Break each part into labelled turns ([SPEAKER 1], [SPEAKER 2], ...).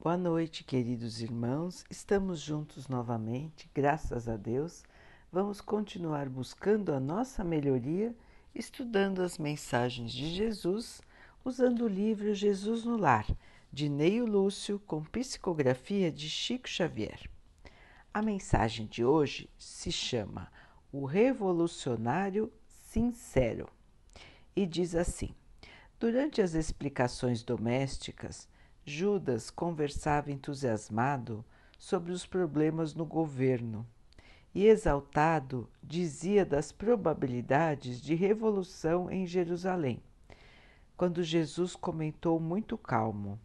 [SPEAKER 1] Boa noite, queridos irmãos. Estamos juntos novamente, graças a Deus. Vamos continuar buscando a nossa melhoria, estudando as mensagens de Jesus, usando o livro Jesus no Lar, de Neio Lúcio, com psicografia de Chico Xavier. A mensagem de hoje se chama O Revolucionário Sincero e diz assim: Durante as explicações domésticas, Judas conversava entusiasmado sobre os problemas no governo e, exaltado, dizia das probabilidades de revolução em Jerusalém, quando Jesus comentou muito calmo: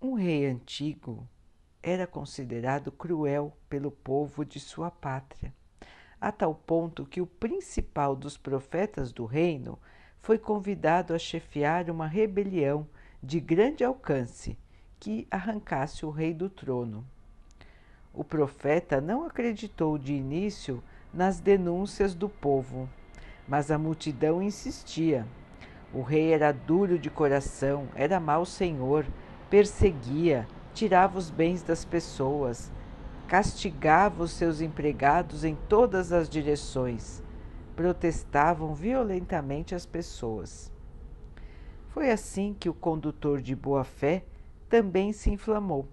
[SPEAKER 1] Um rei antigo era considerado cruel pelo povo de sua pátria, a tal ponto que o principal dos profetas do reino foi convidado a chefiar uma rebelião de grande alcance que arrancasse o rei do trono. O profeta não acreditou de início nas denúncias do povo, mas a multidão insistia. O rei era duro de coração, era mau senhor, perseguia, tirava os bens das pessoas, castigava os seus empregados em todas as direções, protestavam violentamente as pessoas. Foi assim que o condutor de boa fé também se inflamou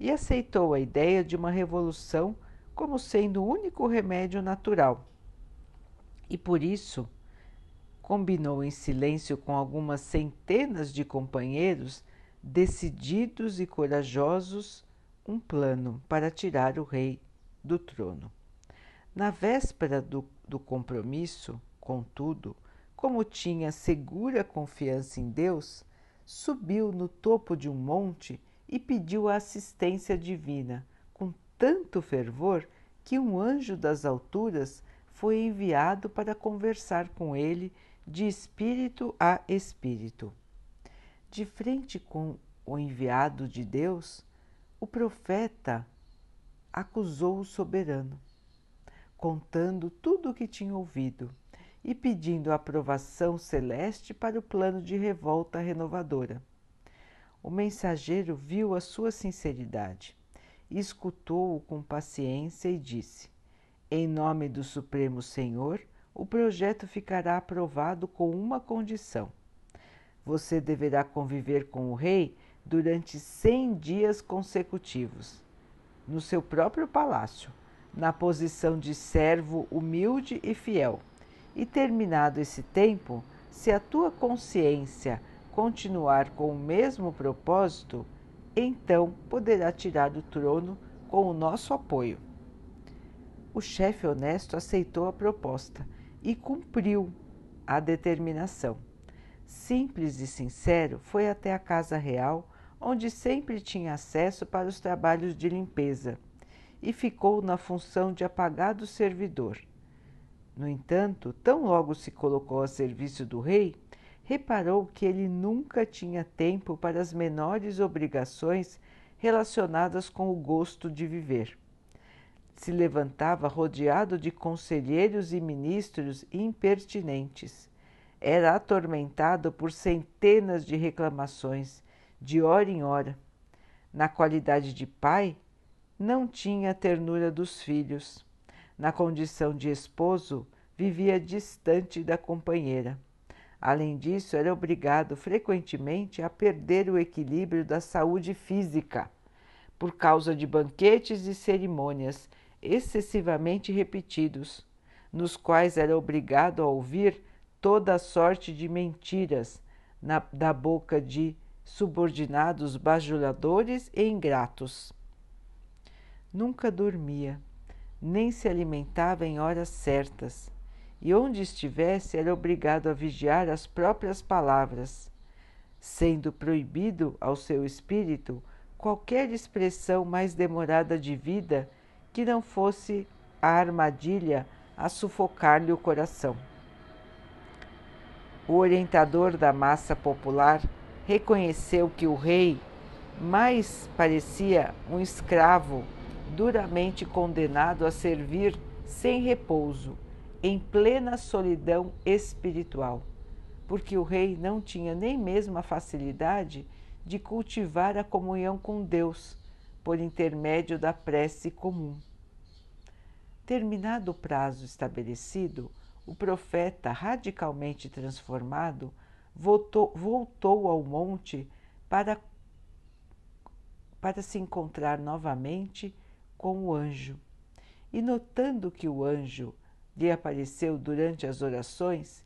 [SPEAKER 1] e aceitou a ideia de uma revolução como sendo o único remédio natural. E por isso combinou em silêncio com algumas centenas de companheiros decididos e corajosos um plano para tirar o rei do trono. Na véspera do, do compromisso, contudo, como tinha segura confiança em Deus, subiu no topo de um monte e pediu a assistência divina, com tanto fervor que um anjo das alturas foi enviado para conversar com ele de espírito a espírito. De frente com o enviado de Deus, o profeta acusou o soberano, contando tudo o que tinha ouvido e pedindo a aprovação celeste para o plano de revolta renovadora. O mensageiro viu a sua sinceridade, escutou-o com paciência e disse: Em nome do Supremo Senhor, o projeto ficará aprovado com uma condição. Você deverá conviver com o rei durante cem dias consecutivos, no seu próprio palácio, na posição de servo humilde e fiel e terminado esse tempo, se a tua consciência continuar com o mesmo propósito, então poderá tirar do trono com o nosso apoio. O chefe honesto aceitou a proposta e cumpriu a determinação. Simples e sincero, foi até a casa real, onde sempre tinha acesso para os trabalhos de limpeza, e ficou na função de apagado servidor no entanto, tão logo se colocou a serviço do rei, reparou que ele nunca tinha tempo para as menores obrigações relacionadas com o gosto de viver. Se levantava rodeado de conselheiros e ministros impertinentes. Era atormentado por centenas de reclamações, de hora em hora. Na qualidade de pai, não tinha a ternura dos filhos na condição de esposo, vivia distante da companheira. Além disso, era obrigado frequentemente a perder o equilíbrio da saúde física por causa de banquetes e cerimônias excessivamente repetidos, nos quais era obrigado a ouvir toda a sorte de mentiras na, da boca de subordinados bajuladores e ingratos. Nunca dormia nem se alimentava em horas certas, e onde estivesse era obrigado a vigiar as próprias palavras, sendo proibido ao seu espírito qualquer expressão mais demorada de vida que não fosse a armadilha a sufocar-lhe o coração. O orientador da massa popular reconheceu que o rei mais parecia um escravo duramente condenado a servir sem repouso, em plena solidão espiritual, porque o rei não tinha nem mesmo a facilidade de cultivar a comunhão com Deus por intermédio da prece comum. Terminado o prazo estabelecido, o profeta, radicalmente transformado, voltou, voltou ao monte para, para se encontrar novamente com o anjo. E notando que o anjo lhe apareceu durante as orações,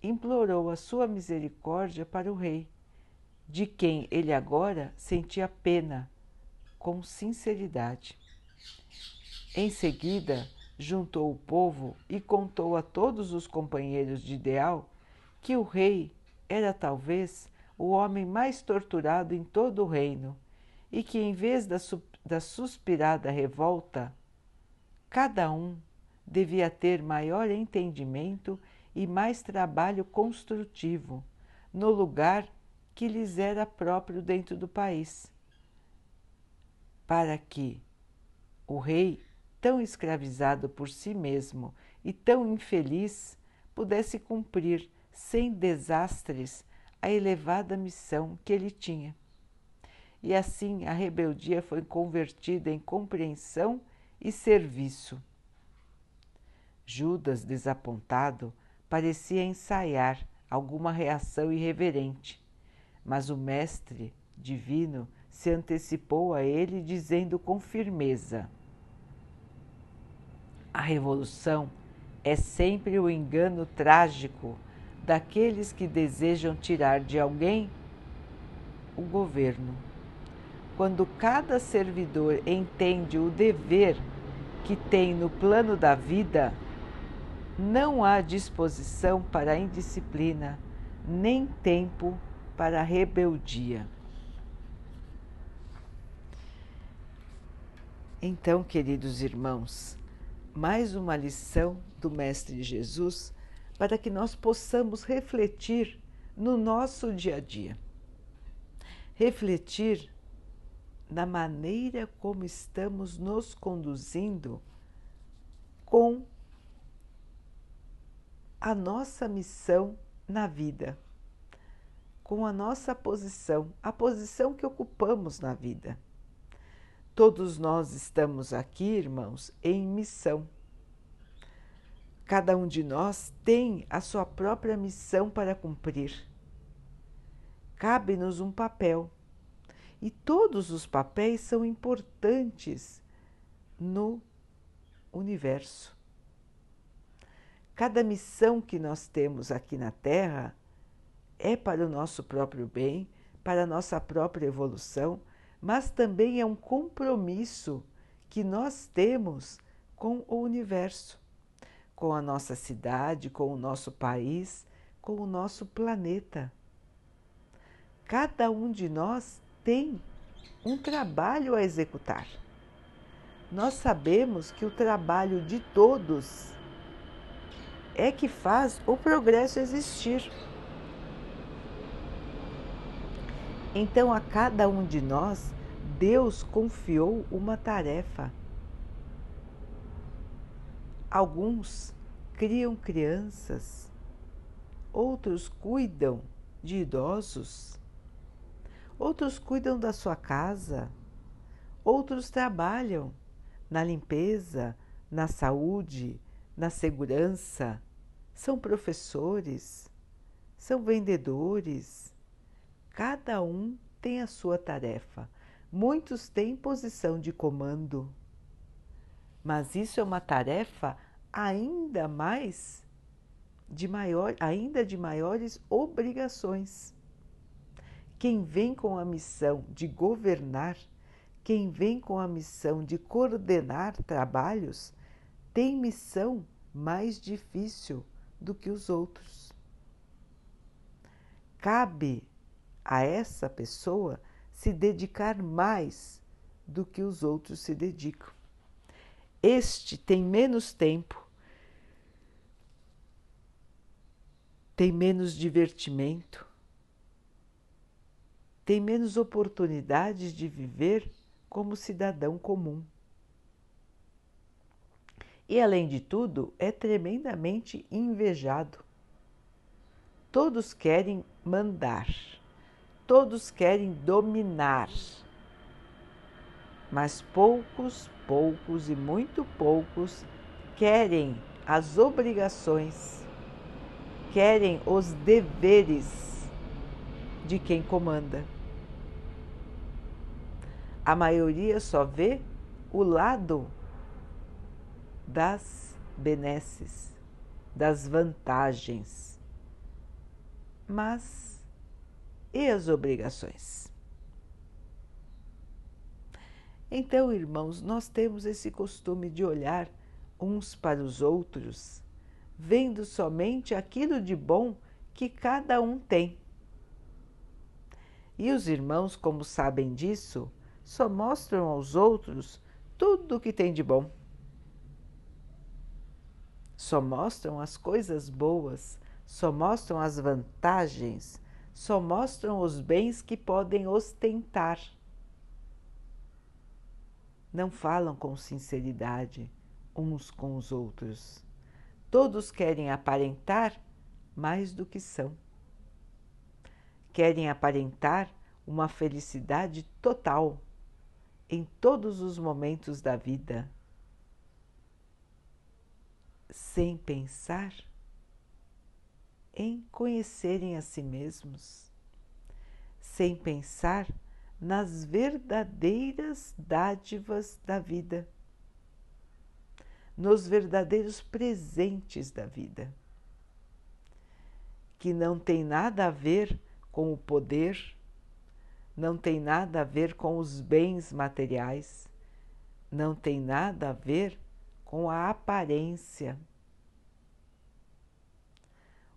[SPEAKER 1] implorou a sua misericórdia para o rei, de quem ele agora sentia pena, com sinceridade. Em seguida, juntou o povo e contou a todos os companheiros de ideal que o rei era talvez o homem mais torturado em todo o reino e que, em vez da, da suspirada revolta, cada um devia ter maior entendimento e mais trabalho construtivo no lugar que lhes era próprio dentro do país, para que o rei, tão escravizado por si mesmo e tão infeliz, pudesse cumprir sem desastres a elevada missão que ele tinha. E assim a rebeldia foi convertida em compreensão e serviço. Judas, desapontado, parecia ensaiar alguma reação irreverente, mas o Mestre Divino se antecipou a ele, dizendo com firmeza: A revolução é sempre o engano trágico daqueles que desejam tirar de alguém o governo. Quando cada servidor entende o dever que tem no plano da vida, não há disposição para indisciplina, nem tempo para rebeldia. Então, queridos irmãos, mais uma lição do Mestre Jesus para que nós possamos refletir no nosso dia a dia. Refletir na maneira como estamos nos conduzindo com a nossa missão na vida, com a nossa posição, a posição que ocupamos na vida. Todos nós estamos aqui, irmãos, em missão. Cada um de nós tem a sua própria missão para cumprir. Cabe-nos um papel e todos os papéis são importantes no universo. Cada missão que nós temos aqui na Terra é para o nosso próprio bem, para a nossa própria evolução, mas também é um compromisso que nós temos com o universo, com a nossa cidade, com o nosso país, com o nosso planeta. Cada um de nós tem um trabalho a executar. Nós sabemos que o trabalho de todos é que faz o progresso existir. Então, a cada um de nós, Deus confiou uma tarefa. Alguns criam crianças, outros cuidam de idosos, outros cuidam da sua casa, outros trabalham na limpeza, na saúde, na segurança, são professores, são vendedores. Cada um tem a sua tarefa. Muitos têm posição de comando. Mas isso é uma tarefa ainda mais de maior, ainda de maiores obrigações. Quem vem com a missão de governar, quem vem com a missão de coordenar trabalhos, tem missão mais difícil do que os outros. Cabe a essa pessoa se dedicar mais do que os outros se dedicam. Este tem menos tempo, tem menos divertimento, tem menos oportunidades de viver como cidadão comum e, além de tudo, é tremendamente invejado. Todos querem mandar, Todos querem dominar, mas poucos, poucos e muito poucos querem as obrigações, querem os deveres de quem comanda. A maioria só vê o lado das benesses, das vantagens. Mas e as obrigações? Então, irmãos, nós temos esse costume de olhar uns para os outros, vendo somente aquilo de bom que cada um tem. E os irmãos, como sabem disso, só mostram aos outros tudo o que tem de bom. Só mostram as coisas boas, só mostram as vantagens, só mostram os bens que podem ostentar. Não falam com sinceridade uns com os outros. Todos querem aparentar mais do que são. Querem aparentar uma felicidade total em todos os momentos da vida, sem pensar em conhecerem a si mesmos, sem pensar nas verdadeiras dádivas da vida nos verdadeiros presentes da vida, que não tem nada a ver com o poder, não tem nada a ver com os bens materiais, não tem nada a ver com a aparência.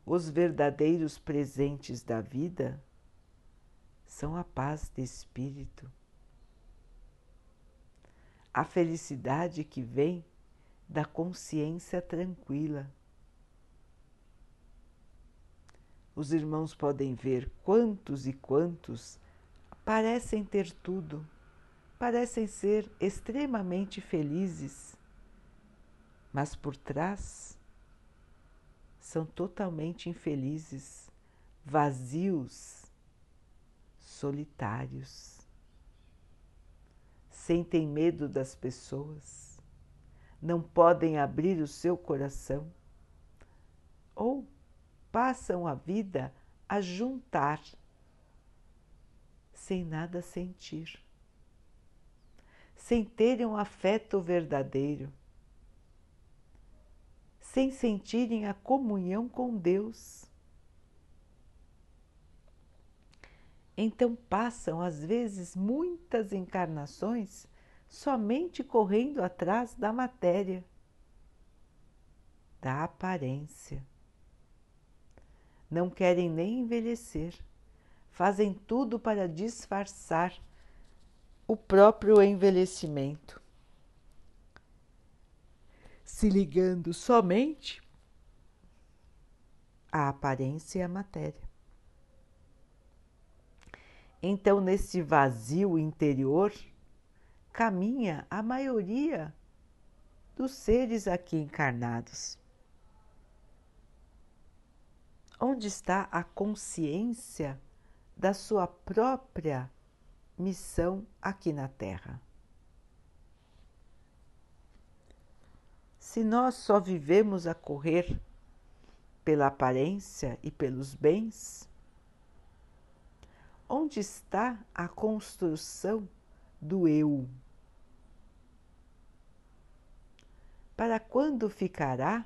[SPEAKER 1] Os verdadeiros presentes da vida são a paz de espírito, a felicidade que vem da consciência tranquila. Os irmãos podem ver quantos e quantos parecem ter tudo, parecem ser extremamente felizes, mas por trás são totalmente infelizes, vazios, solitários. Sentem medo das pessoas não podem abrir o seu coração ou passam a vida a juntar sem nada sentir, sem terem um afeto verdadeiro, sem sentirem a comunhão com Deus. Então passam, às vezes, muitas encarnações somente correndo atrás da matéria, da aparência. Não querem nem envelhecer, fazem tudo para disfarçar o próprio envelhecimento, se ligando somente à aparência e à matéria. Então, nesse vazio interior, caminha a maioria dos seres aqui encarnados. Onde está a consciência da sua própria missão aqui na Terra? Se nós só vivemos a correr pela aparência e pelos bens, onde está a construção do eu. Para quando ficará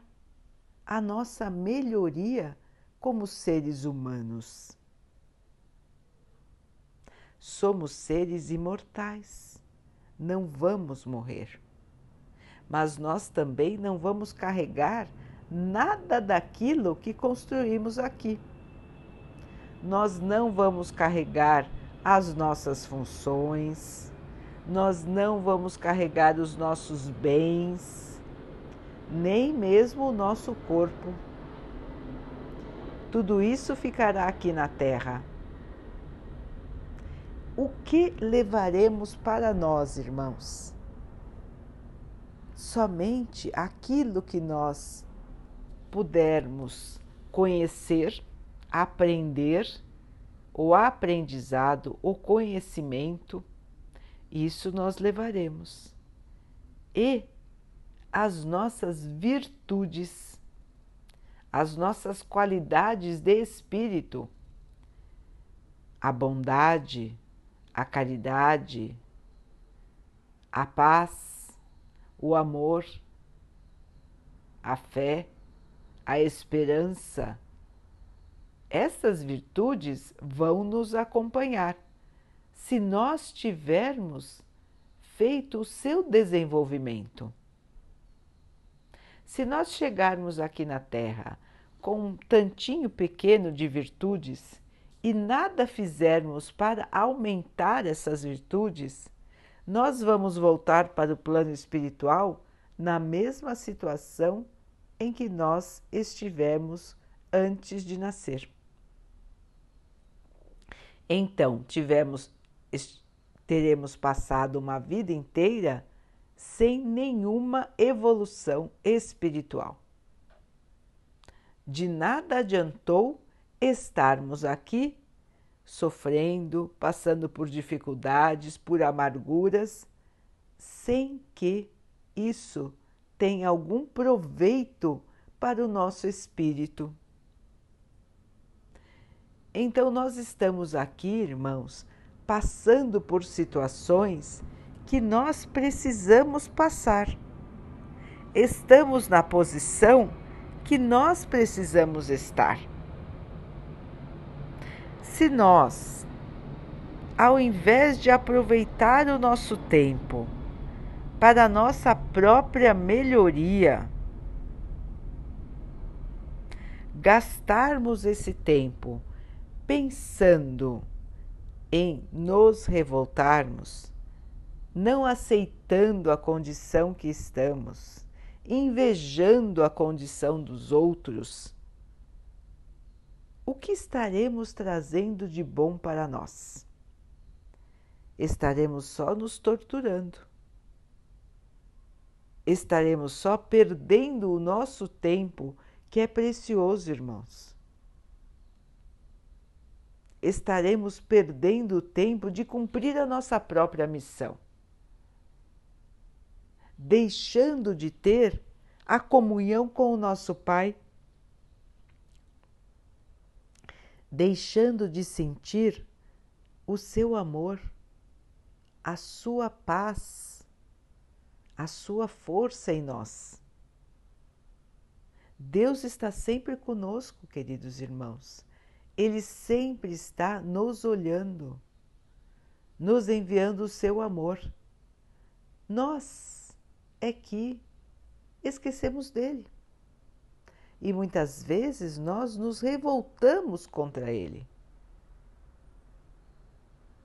[SPEAKER 1] a nossa melhoria como seres humanos? Somos seres imortais, não vamos morrer. Mas nós também não vamos carregar nada daquilo que construímos aqui. Nós não vamos carregar as nossas funções, nós não vamos carregar os nossos bens, nem mesmo o nosso corpo. Tudo isso ficará aqui na terra. O que levaremos para nós, irmãos? Somente aquilo que nós pudermos conhecer, aprender o aprendizado, o conhecimento, isso nós levaremos. E as nossas virtudes, as nossas qualidades de espírito, a bondade, a caridade, a paz, o amor, a fé, a esperança. Essas virtudes vão nos acompanhar se nós tivermos feito o seu desenvolvimento. Se nós chegarmos aqui na Terra com um tantinho pequeno de virtudes e nada fizermos para aumentar essas virtudes, nós vamos voltar para o plano espiritual na mesma situação em que nós estivemos antes de nascer. Então, tivemos, teremos passado uma vida inteira sem nenhuma evolução espiritual. De nada adiantou estarmos aqui sofrendo, passando por dificuldades, por amarguras, sem que isso tenha algum proveito para o nosso espírito. Então, nós estamos aqui, irmãos, passando por situações que nós precisamos passar. Estamos na posição que nós precisamos estar. Se nós, ao invés de aproveitar o nosso tempo para nossa própria melhoria, gastarmos esse tempo pensando em nos revoltarmos, não aceitando a condição que estamos, invejando a condição dos outros, o que estaremos trazendo de bom para nós? Estaremos só nos torturando. Estaremos só perdendo o nosso tempo, que é precioso, irmãos. Estaremos perdendo o tempo de cumprir a nossa própria missão, deixando de ter a comunhão com o nosso Pai deixando de sentir o seu amor, a sua paz, a sua força em nós. Deus está sempre conosco, queridos irmãos. Ele sempre está nos olhando, nos enviando o seu amor. Nós é que esquecemos dele e muitas vezes nós nos revoltamos contra ele.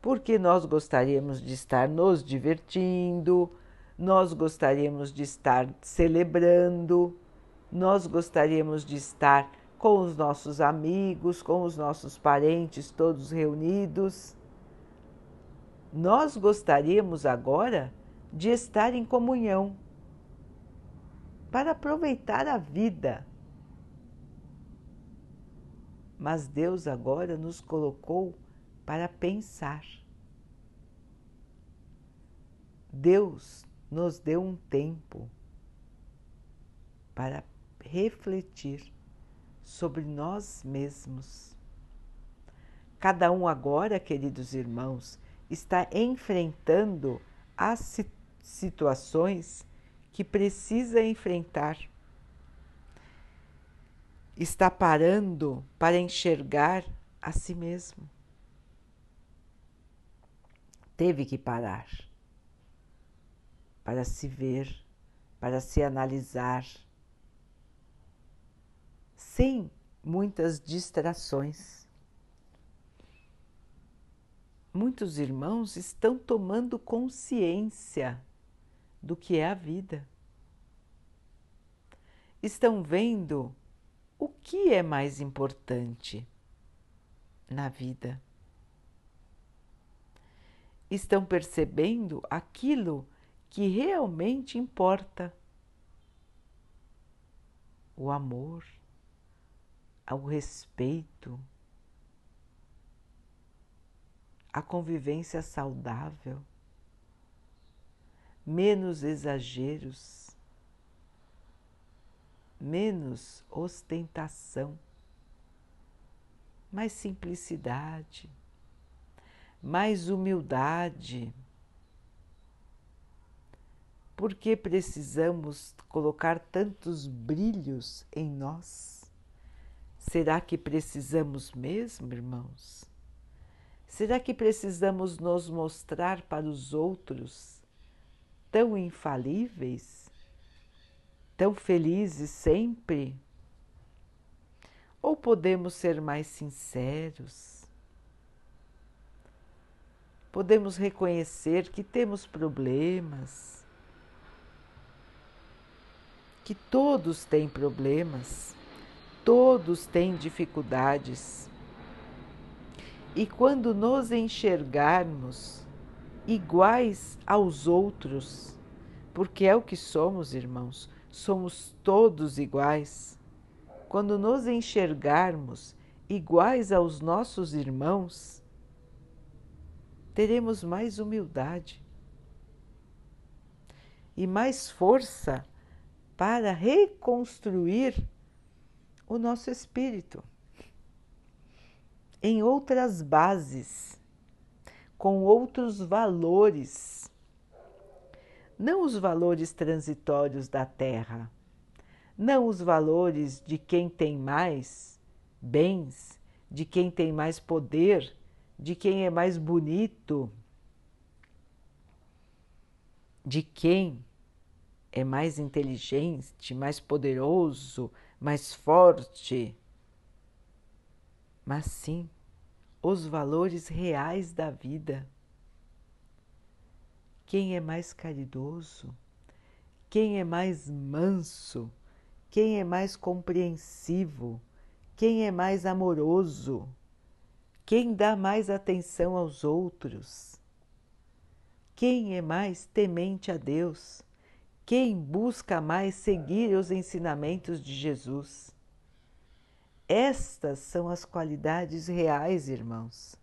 [SPEAKER 1] Porque nós gostaríamos de estar nos divertindo, nós gostaríamos de estar celebrando, nós gostaríamos de estar com os nossos amigos, com os nossos parentes todos reunidos. Nós gostaríamos agora de estar em comunhão para aproveitar a vida mas Deus agora nos colocou para pensar. Deus nos deu um tempo para refletir sobre nós mesmos. Cada um agora, queridos irmãos, está enfrentando as situações que precisa enfrentar está parando para enxergar a si mesmo. Teve que parar para se ver, para se analisar, sem muitas distrações. Muitos irmãos estão tomando consciência do que é a vida. Estão vendo o que é mais importante na vida? Estão percebendo aquilo que realmente importa? O amor, o respeito, a convivência saudável, menos exageros, menos ostentação, mais simplicidade, mais humildade. Por que precisamos colocar tantos brilhos em nós? Será que precisamos mesmo, irmãos? Será que precisamos nos mostrar para os outros tão infalíveis, tão felizes sempre? Ou podemos ser mais sinceros? Podemos reconhecer que temos problemas, que todos têm problemas, todos têm dificuldades e quando nos enxergarmos iguais aos outros, porque é o que somos, irmãos, somos todos iguais. Quando nos enxergarmos iguais aos nossos irmãos, teremos mais humildade e mais força para reconstruir o nosso espírito em outras bases, com outros valores, não os valores transitórios da Terra, não os valores de quem tem mais bens, de quem tem mais poder, de quem é mais bonito, de quem é mais inteligente, mais poderoso, mais forte mas sim os valores reais da vida. Quem é mais caridoso, quem é mais manso, quem é mais compreensivo, quem é mais amoroso, quem dá mais atenção aos outros, quem é mais temente a Deus, quem busca mais seguir os ensinamentos de Jesus. Estas são as qualidades reais, irmãos.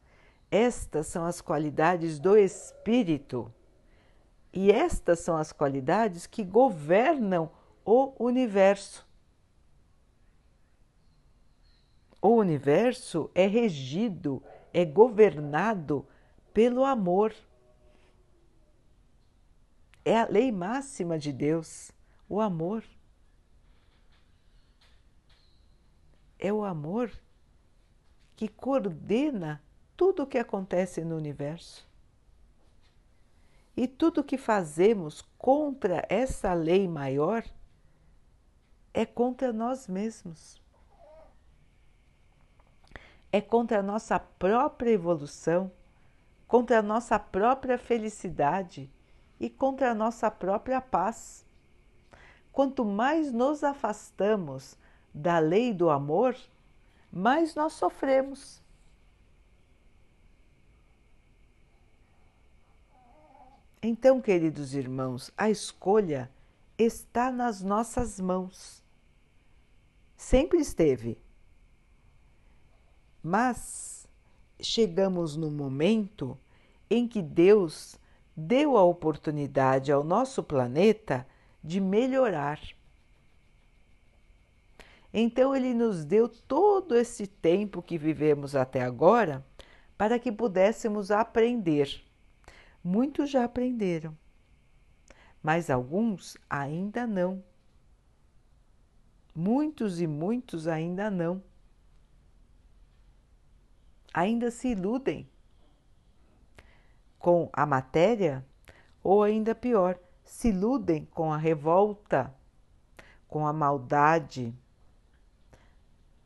[SPEAKER 1] Estas são as qualidades do Espírito. E estas são as qualidades que governam o universo. O universo é regido, é governado pelo amor. É a lei máxima de Deus, o amor. é o amor que coordena tudo o que acontece no universo. E tudo que fazemos contra essa lei maior é contra nós mesmos. É contra a nossa própria evolução, contra a nossa própria felicidade e contra a nossa própria paz. Quanto mais nos afastamos da lei do amor, mais nós sofremos. Então, queridos irmãos, a escolha está nas nossas mãos. Sempre esteve. Mas chegamos no momento em que Deus deu a oportunidade ao nosso planeta de melhorar. Então, Ele nos deu todo esse tempo que vivemos até agora para que pudéssemos aprender. Muitos já aprenderam, mas alguns ainda não. Muitos e muitos ainda não. Ainda se iludem com a matéria, ou ainda pior, se iludem com a revolta, com a maldade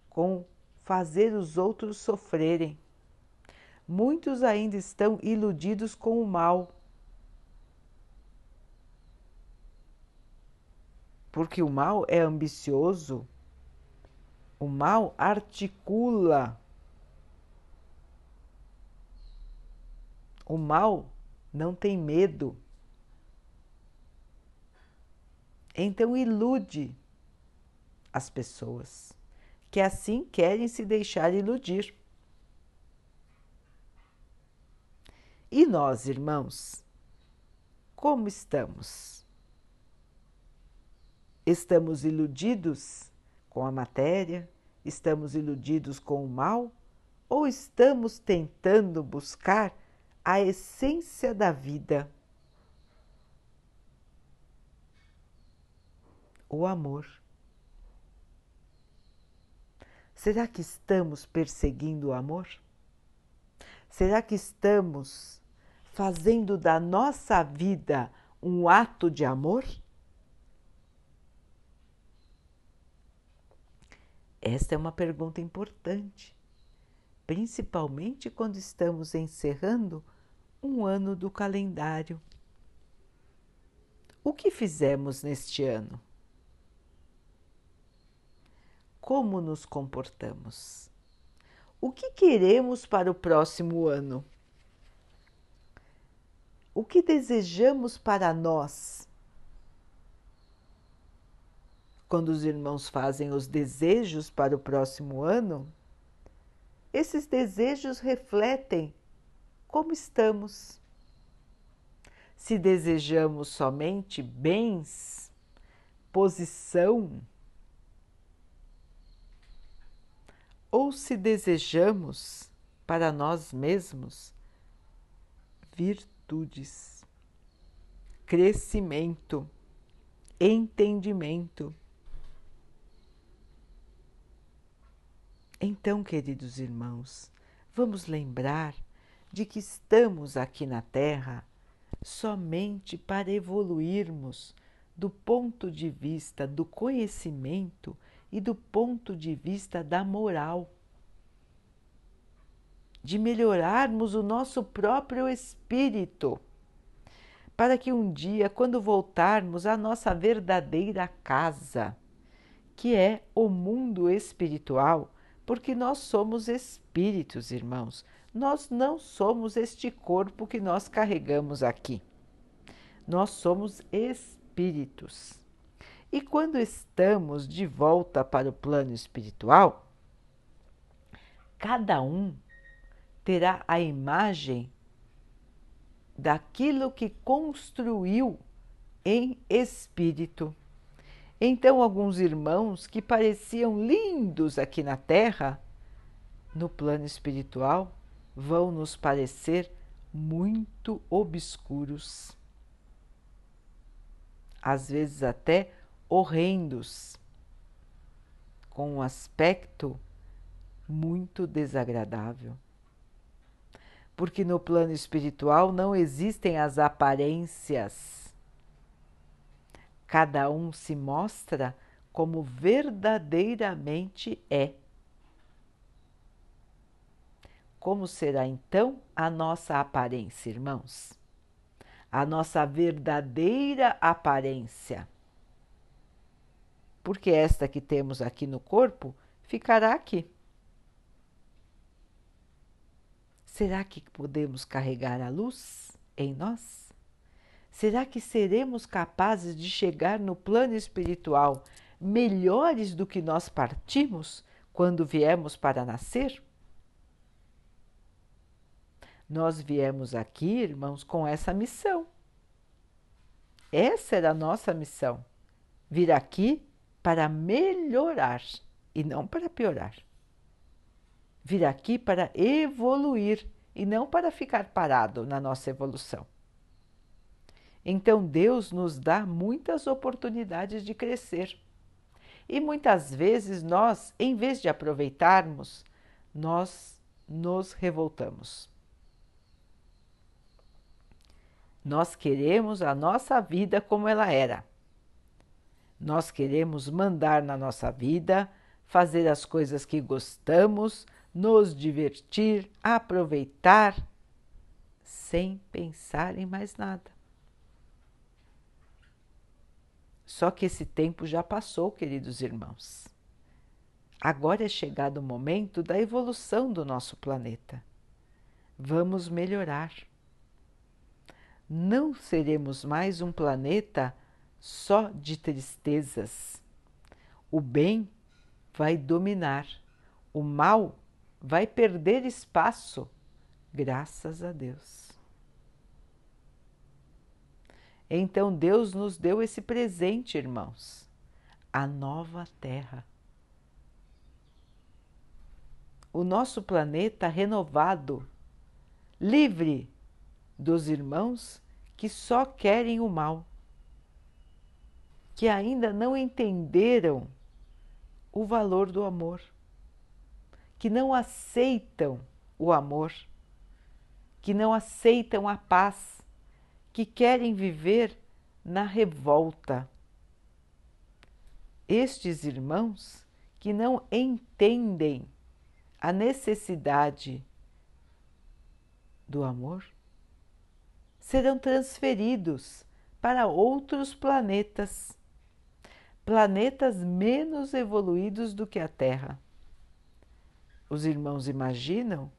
[SPEAKER 1] com fazer os outros sofrerem. Muitos ainda estão iludidos com o mal. Porque o mal é ambicioso, o mal articula. O mal não tem medo. Então ilude as pessoas que assim querem se deixar iludir. E nós, irmãos, como estamos? Estamos iludidos com a matéria? Estamos iludidos com o mal? Ou estamos tentando buscar a essência da vida? O amor. Será que estamos perseguindo o amor? Será que estamos fazendo da nossa vida um ato de amor? Esta é uma pergunta importante, principalmente quando estamos encerrando um ano do calendário. O que fizemos neste ano? Como nos comportamos? O que queremos para o próximo ano? O que desejamos para nós? Quando os irmãos fazem os desejos para o próximo ano, esses desejos refletem como estamos. Se desejamos somente bens, posição, ou se desejamos para nós mesmos virtudes, crescimento, entendimento. Então, queridos irmãos, vamos lembrar de que estamos aqui na Terra somente para evoluirmos do ponto de vista do conhecimento e do ponto de vista da moral, de melhorarmos o nosso próprio espírito, para que um dia, quando voltarmos à nossa verdadeira casa, que é o mundo espiritual, porque nós somos espíritos, irmãos, nós não somos este corpo que nós carregamos aqui. Nós somos espíritos. E quando estamos de volta para o plano espiritual, cada um terá a imagem daquilo que construiu em espírito. Então, alguns irmãos que pareciam lindos aqui na Terra, no plano espiritual, vão nos parecer muito obscuros. Às vezes, até horrendos, com um aspecto muito desagradável. Porque no plano espiritual não existem as aparências. Cada um se mostra como verdadeiramente é. Como será então a nossa aparência, irmãos? A nossa verdadeira aparência porque esta que temos aqui no corpo ficará aqui. Será que podemos carregar a luz em nós? Será que seremos capazes de chegar no plano espiritual melhores do que nós partimos quando viemos para nascer? Nós viemos aqui, irmãos, com essa missão. Essa era a nossa missão: vir aqui para melhorar e não para piorar. Vir aqui para evoluir e não para ficar parado na nossa evolução. Então Deus nos dá muitas oportunidades de crescer. E muitas vezes nós, em vez de aproveitarmos, nós nos revoltamos. Nós queremos a nossa vida como ela era. Nós queremos mandar na nossa vida, fazer as coisas que gostamos, nos divertir, aproveitar, sem pensar em mais nada. Só que esse tempo já passou, queridos irmãos. Agora é chegado o momento da evolução do nosso planeta. Vamos melhorar. Não seremos mais um planeta só de tristezas. O bem vai dominar, o mal vai perder espaço, graças a Deus. Então Deus nos deu esse presente, irmãos, a nova Terra. O nosso planeta renovado, livre dos irmãos que só querem o mal, que ainda não entenderam o valor do amor, que não aceitam o amor, que não aceitam a paz, que querem viver na revolta. Estes irmãos que não entendem a necessidade do amor serão transferidos para outros planetas, planetas menos evoluídos do que a Terra. Os irmãos imaginam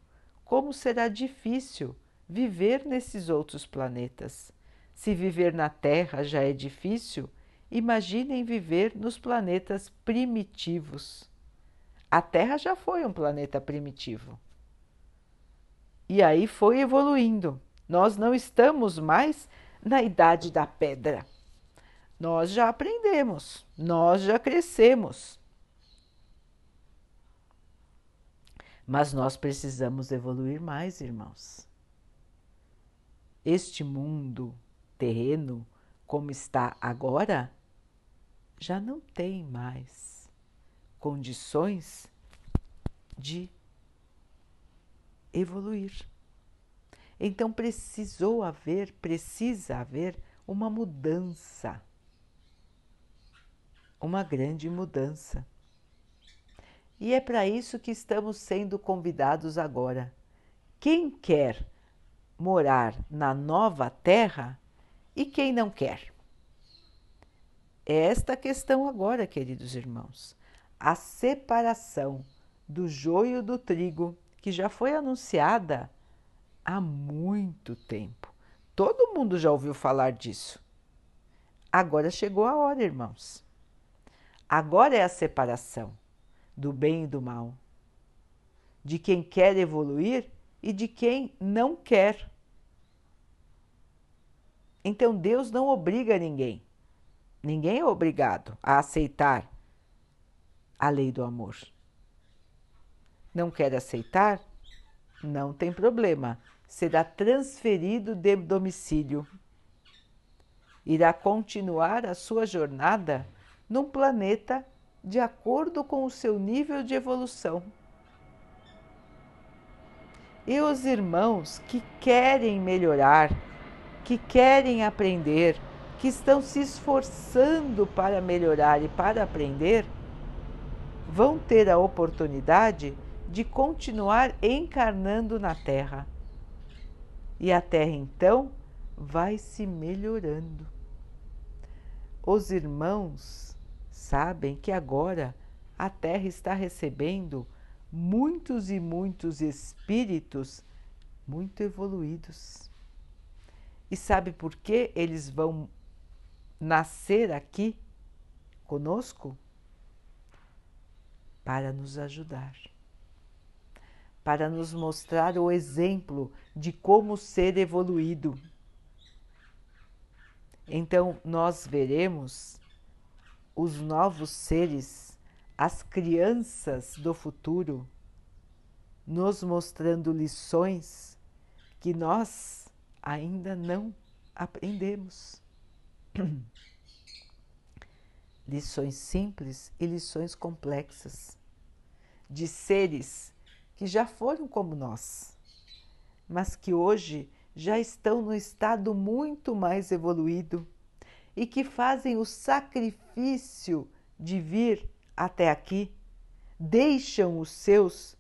[SPEAKER 1] como será difícil viver nesses outros planetas. Se viver na Terra já é difícil, imaginem viver nos planetas primitivos. A Terra já foi um planeta primitivo. E aí foi evoluindo. Nós não estamos mais na idade da pedra. Nós já aprendemos, nós já crescemos. Mas nós precisamos evoluir mais, irmãos. Este mundo terreno, como está agora, já não tem mais condições de evoluir. Então precisou haver, precisa haver uma mudança. Uma grande mudança. E é para isso que estamos sendo convidados agora. Quem quer morar na nova terra e quem não quer? É esta questão agora, queridos irmãos. A separação do joio do trigo, que já foi anunciada há muito tempo. Todo mundo já ouviu falar disso. Agora chegou a hora, irmãos. Agora é a separação do bem e do mal, de quem quer evoluir e de quem não quer. Então Deus não obriga ninguém. Ninguém é obrigado a aceitar a lei do amor. Não quer aceitar? Não tem problema. Será transferido de domicílio. Irá continuar a sua jornada num planeta de acordo com o seu nível de evolução. E os irmãos que querem melhorar, que querem aprender, que estão se esforçando para melhorar e para aprender, vão ter a oportunidade de continuar encarnando na Terra. E a Terra então vai se melhorando. Os irmãos sabem que agora a Terra está recebendo muitos e muitos espíritos muito evoluídos. E sabe por que eles vão nascer aqui conosco? Para nos ajudar, para nos mostrar o exemplo de como ser evoluído. Então, nós veremos os novos seres, as crianças do futuro, nos mostrando lições que nós ainda não aprendemos. lições simples e lições complexas de seres que já foram como nós, mas que hoje já estão no estado muito mais evoluído e que fazem o sacrifício de vir até aqui, deixam os seus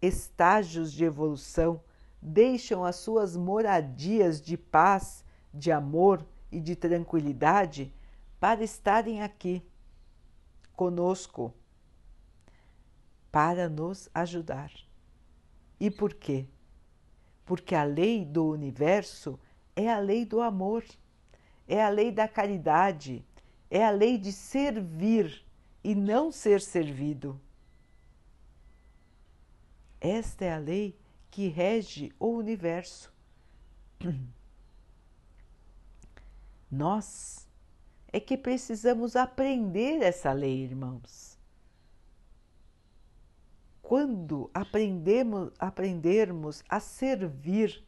[SPEAKER 1] estágios de evolução, deixam as suas moradias de paz, de amor e de tranquilidade para estarem aqui conosco, para nos ajudar. E por quê? Porque a lei do universo é a lei do amor é a lei da caridade, é a lei de servir e não ser servido. Esta é a lei que rege o universo. Nós é que precisamos aprender essa lei, irmãos. Quando aprendemos, aprendermos a servir,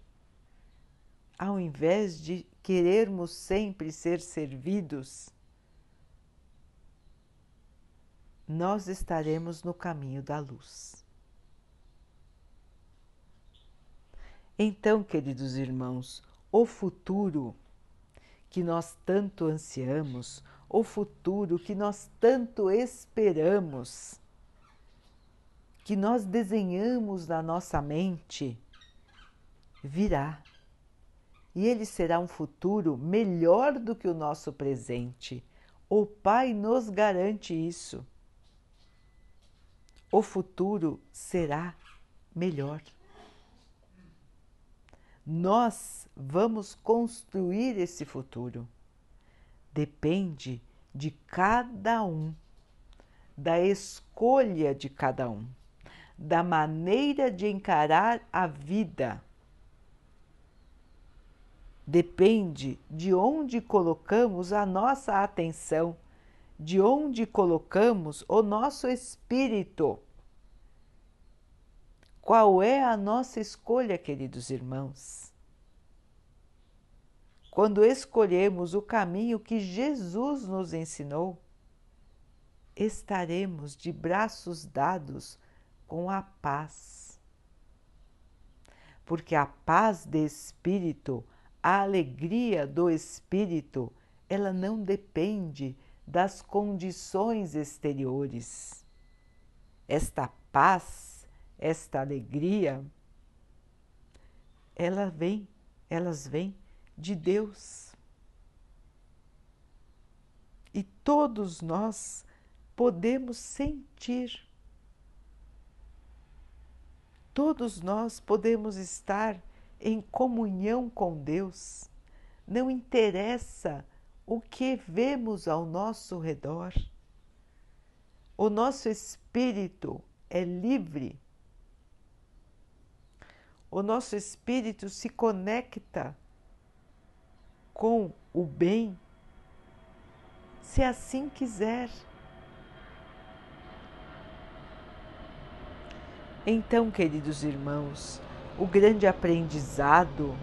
[SPEAKER 1] ao invés de querermos sempre ser servidos, nós estaremos no caminho da luz. Então, queridos irmãos, o futuro que nós tanto ansiamos, o futuro que nós tanto esperamos, que nós desenhamos na nossa mente, virá. E ele será um futuro melhor do que o nosso presente. O Pai nos garante isso o futuro será melhor. Nós vamos construir esse futuro. Depende de cada um, da escolha de cada um, da maneira de encarar a vida. Depende de onde colocamos a nossa atenção, de onde colocamos o nosso espírito. Qual é a nossa escolha, queridos irmãos? Quando escolhemos o caminho que Jesus nos ensinou, estaremos de braços dados com a paz. Porque a paz de espírito, a alegria do espírito, ela não depende das condições exteriores. Esta paz esta alegria, ela vem, elas vêm de Deus. E todos nós podemos sentir. Todos nós podemos estar em comunhão com Deus. Não interessa o que vemos ao nosso redor. O nosso espírito é livre o nosso espírito se conecta com o bem, se assim quiser. Então, queridos irmãos, o grande aprendizado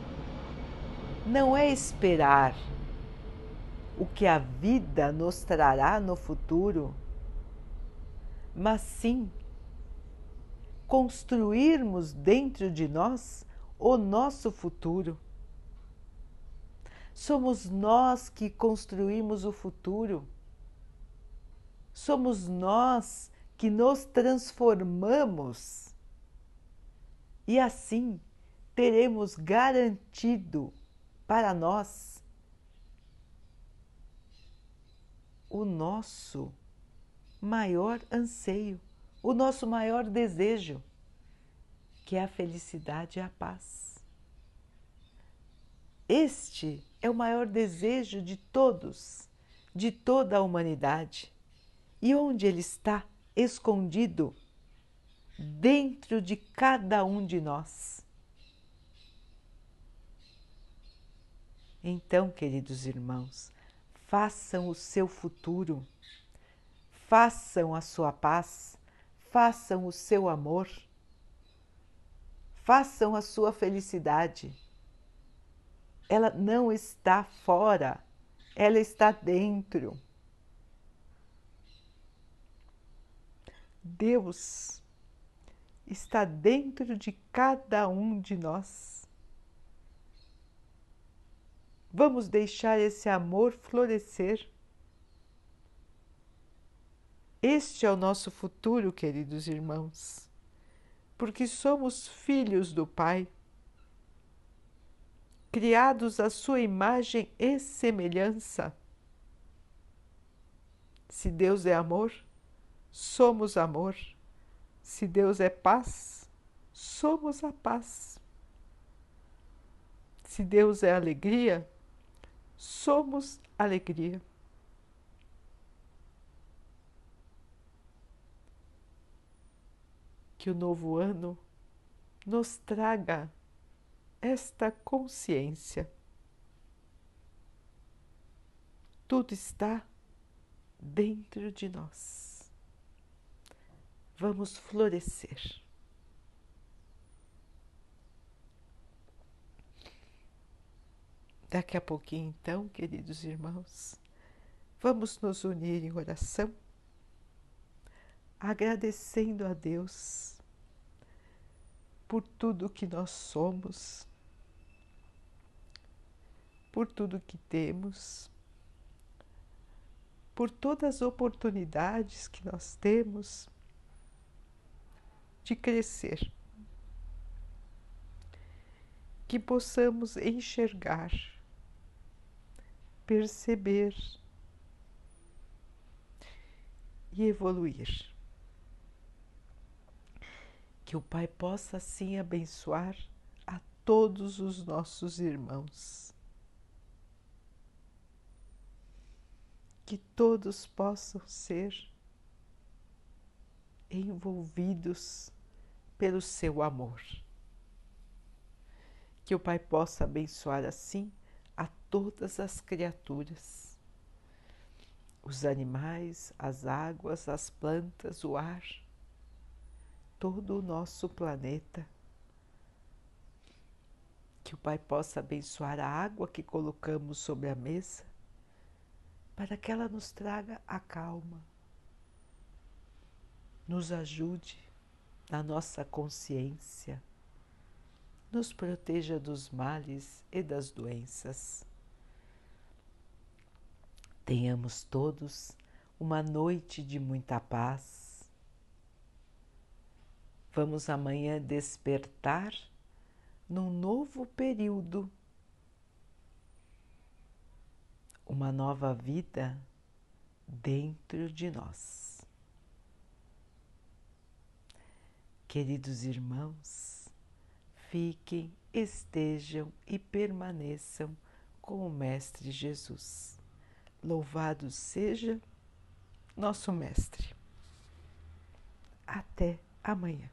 [SPEAKER 1] não é esperar o que a vida nos trará no futuro, mas sim construirmos dentro de nós o nosso futuro. Somos nós que construímos o futuro. Somos nós que nos transformamos. E assim teremos garantido para nós o nosso maior anseio o nosso maior desejo, que é a felicidade e a paz. Este é o maior desejo de todos, de toda a humanidade. E onde ele está escondido? Dentro de cada um de nós. Então, queridos irmãos, façam o seu futuro, façam a sua paz façam o seu amor, façam a sua felicidade. Ela não está fora, ela está dentro. Deus está dentro de cada um de nós. Vamos deixar esse amor florescer este é o nosso futuro, queridos irmãos, porque somos filhos do Pai, criados à sua imagem e semelhança. Se Deus é amor, somos amor. Se Deus é paz, somos a paz. Se Deus é alegria, somos alegria. que o novo ano nos traga esta consciência. Tudo está dentro de nós. Vamos florescer. Daqui a pouquinho, então, queridos irmãos, vamos nos unir em oração, agradecendo a Deus por tudo que nós somos, por tudo que temos, por todas as oportunidades que nós temos de crescer. Que possamos enxergar perceber e evoluir. Que o Pai possa assim abençoar a todos os nossos irmãos. Que todos possam ser envolvidos pelo seu amor. Que o Pai possa abençoar assim a todas as criaturas, os animais, as águas, as plantas, o ar, todo o nosso planeta. Que o Pai possa abençoar a água que colocamos sobre a mesa, para que ela nos traga a calma, nos ajude na nossa consciência nos proteja dos males e das doenças. Tenhamos todos uma noite de muita paz. Vamos amanhã despertar num novo período, uma nova vida dentro de nós. Queridos irmãos, fiquem, estejam e permaneçam com o Mestre Jesus. Louvado seja nosso Mestre. Até amanhã.